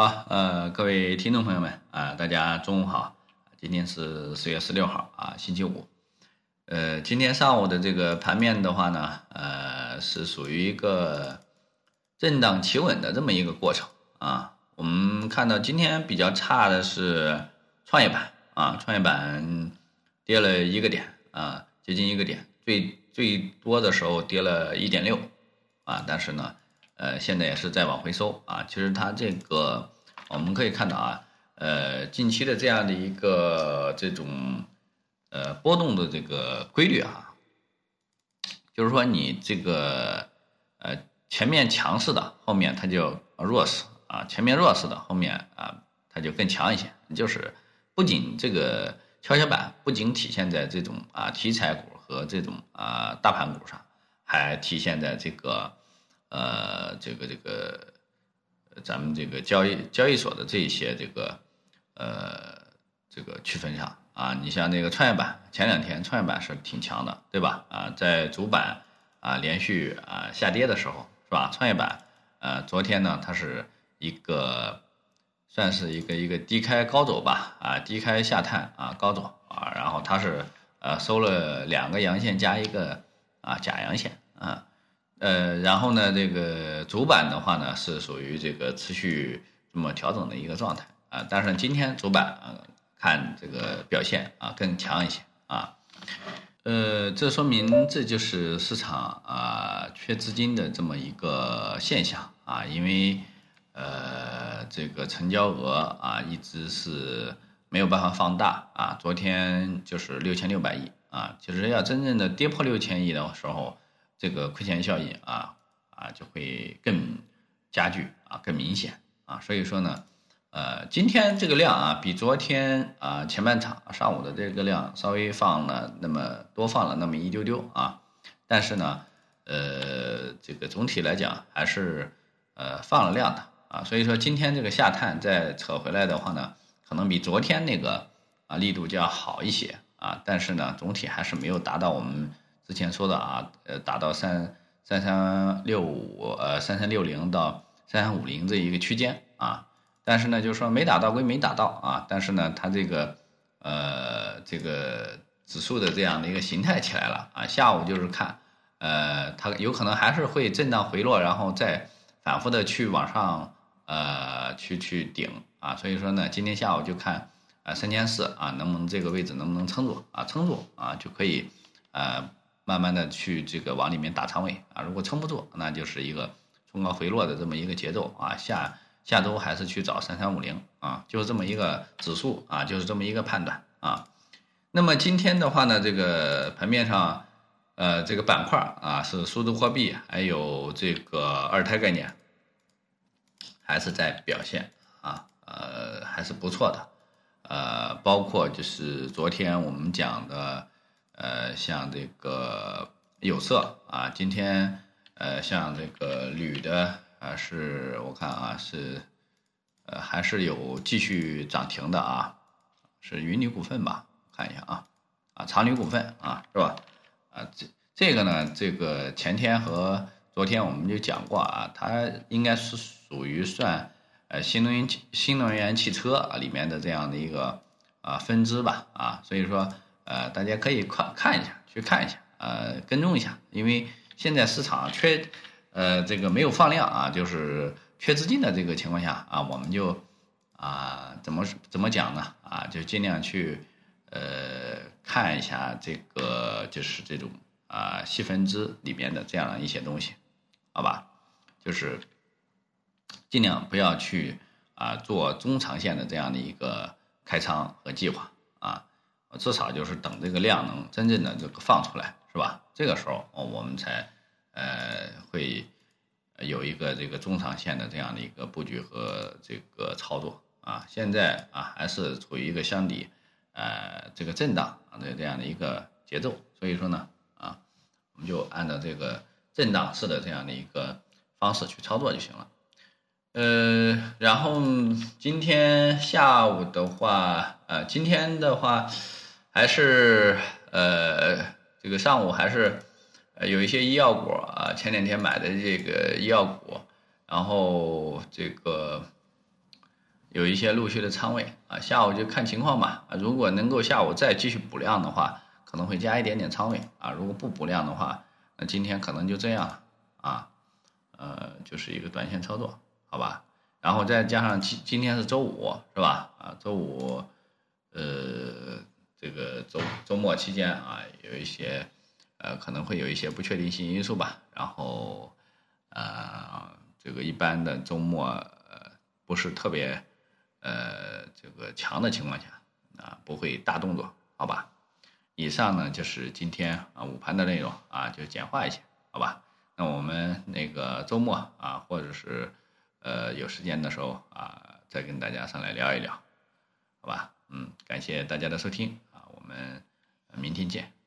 好，呃，各位听众朋友们啊，大家中午好。今天是四月十六号啊，星期五。呃，今天上午的这个盘面的话呢，呃，是属于一个震荡企稳的这么一个过程啊。我们看到今天比较差的是创业板啊，创业板跌了一个点啊，接近一个点，最最多的时候跌了一点六啊，但是呢。呃，现在也是在往回收啊。其实它这个我们可以看到啊，呃，近期的这样的一个这种呃波动的这个规律啊，就是说你这个呃前面强势的，后面它就弱势啊；前面弱势的，后面啊它就更强一些。就是不仅这个跷跷板不仅体现在这种啊题材股和这种啊大盘股上，还体现在这个。呃，这个这个，咱们这个交易交易所的这一些这个，呃，这个区分上啊，你像那个创业板，前两天创业板是挺强的，对吧？啊，在主板啊连续啊下跌的时候，是吧？创业板，呃，昨天呢，它是一个算是一个一个低开高走吧，啊，低开下探啊高走啊，然后它是呃收了两个阳线加一个啊假阳线啊。呃，然后呢，这个主板的话呢，是属于这个持续这么调整的一个状态啊。但是今天主板啊，看这个表现啊更强一些啊。呃，这说明这就是市场啊缺资金的这么一个现象啊。因为呃这个成交额啊一直是没有办法放大啊。昨天就是六千六百亿啊，其实要真正的跌破六千亿的时候。这个亏钱效应啊啊就会更加剧啊更明显啊，所以说呢，呃，今天这个量啊比昨天啊前半场上午的这个量稍微放了那么多放了那么一丢丢啊，但是呢，呃，这个总体来讲还是呃放了量的啊，所以说今天这个下探再扯回来的话呢，可能比昨天那个啊力度就要好一些啊，但是呢，总体还是没有达到我们。之前说的啊，呃，达到三三三六五，呃，三三六零到三三五零这一个区间啊，但是呢，就是说没打到归没打到啊，但是呢，它这个呃这个指数的这样的一个形态起来了啊，下午就是看，呃，它有可能还是会震荡回落，然后再反复的去往上呃去去顶啊，所以说呢，今天下午就看啊三千四啊，能不能这个位置能不能撑住啊，撑住啊就可以呃。慢慢的去这个往里面打仓位啊，如果撑不住，那就是一个冲高回落的这么一个节奏啊。下下周还是去找三三五零啊，就是这么一个指数啊，就是这么一个判断啊。那么今天的话呢，这个盘面上，呃，这个板块啊是数字货币，还有这个二胎概念，还是在表现啊，呃，还是不错的，呃，包括就是昨天我们讲的。呃，像这个有色啊，今天呃，像这个铝的啊，是我看啊是，呃，还是有继续涨停的啊，是云铝股份吧？看一下啊，啊，长铝股份啊，是吧？啊，这这个呢，这个前天和昨天我们就讲过啊，它应该是属于算呃新能源新能源汽车啊里面的这样的一个啊分支吧啊，所以说。呃，大家可以看看一下，去看一下，呃，跟踪一下，因为现在市场缺，呃，这个没有放量啊，就是缺资金的这个情况下啊，我们就啊，怎么怎么讲呢？啊，就尽量去呃看一下这个就是这种啊细分支里面的这样的一些东西，好吧？就是尽量不要去啊做中长线的这样的一个开仓和计划啊。至少就是等这个量能真正的这个放出来，是吧？这个时候我们才呃会有一个这个中长线的这样的一个布局和这个操作啊。现在啊还是处于一个箱底呃这个震荡啊的这样的一个节奏，所以说呢啊我们就按照这个震荡式的这样的一个方式去操作就行了。呃，然后今天下午的话，呃，今天的话。还是呃，这个上午还是有一些医药股啊，前两天买的这个医药股，然后这个有一些陆续的仓位啊，下午就看情况吧啊，如果能够下午再继续补量的话，可能会加一点点仓位啊，如果不补量的话，那今天可能就这样了啊，呃，就是一个短线操作，好吧？然后再加上今今天是周五是吧？啊，周五，呃，周周末期间啊，有一些呃可能会有一些不确定性因素吧，然后呃，这个一般的周末呃不是特别。呃，这个强的情况下啊，不会大动作，好吧？以上呢就是今天啊午盘的内容啊，就简化一些，好吧？那我们那个周末啊，或者是呃有时间的时候啊，再跟大家上来聊一聊，好吧？嗯，感谢大家的收听，我们明天见。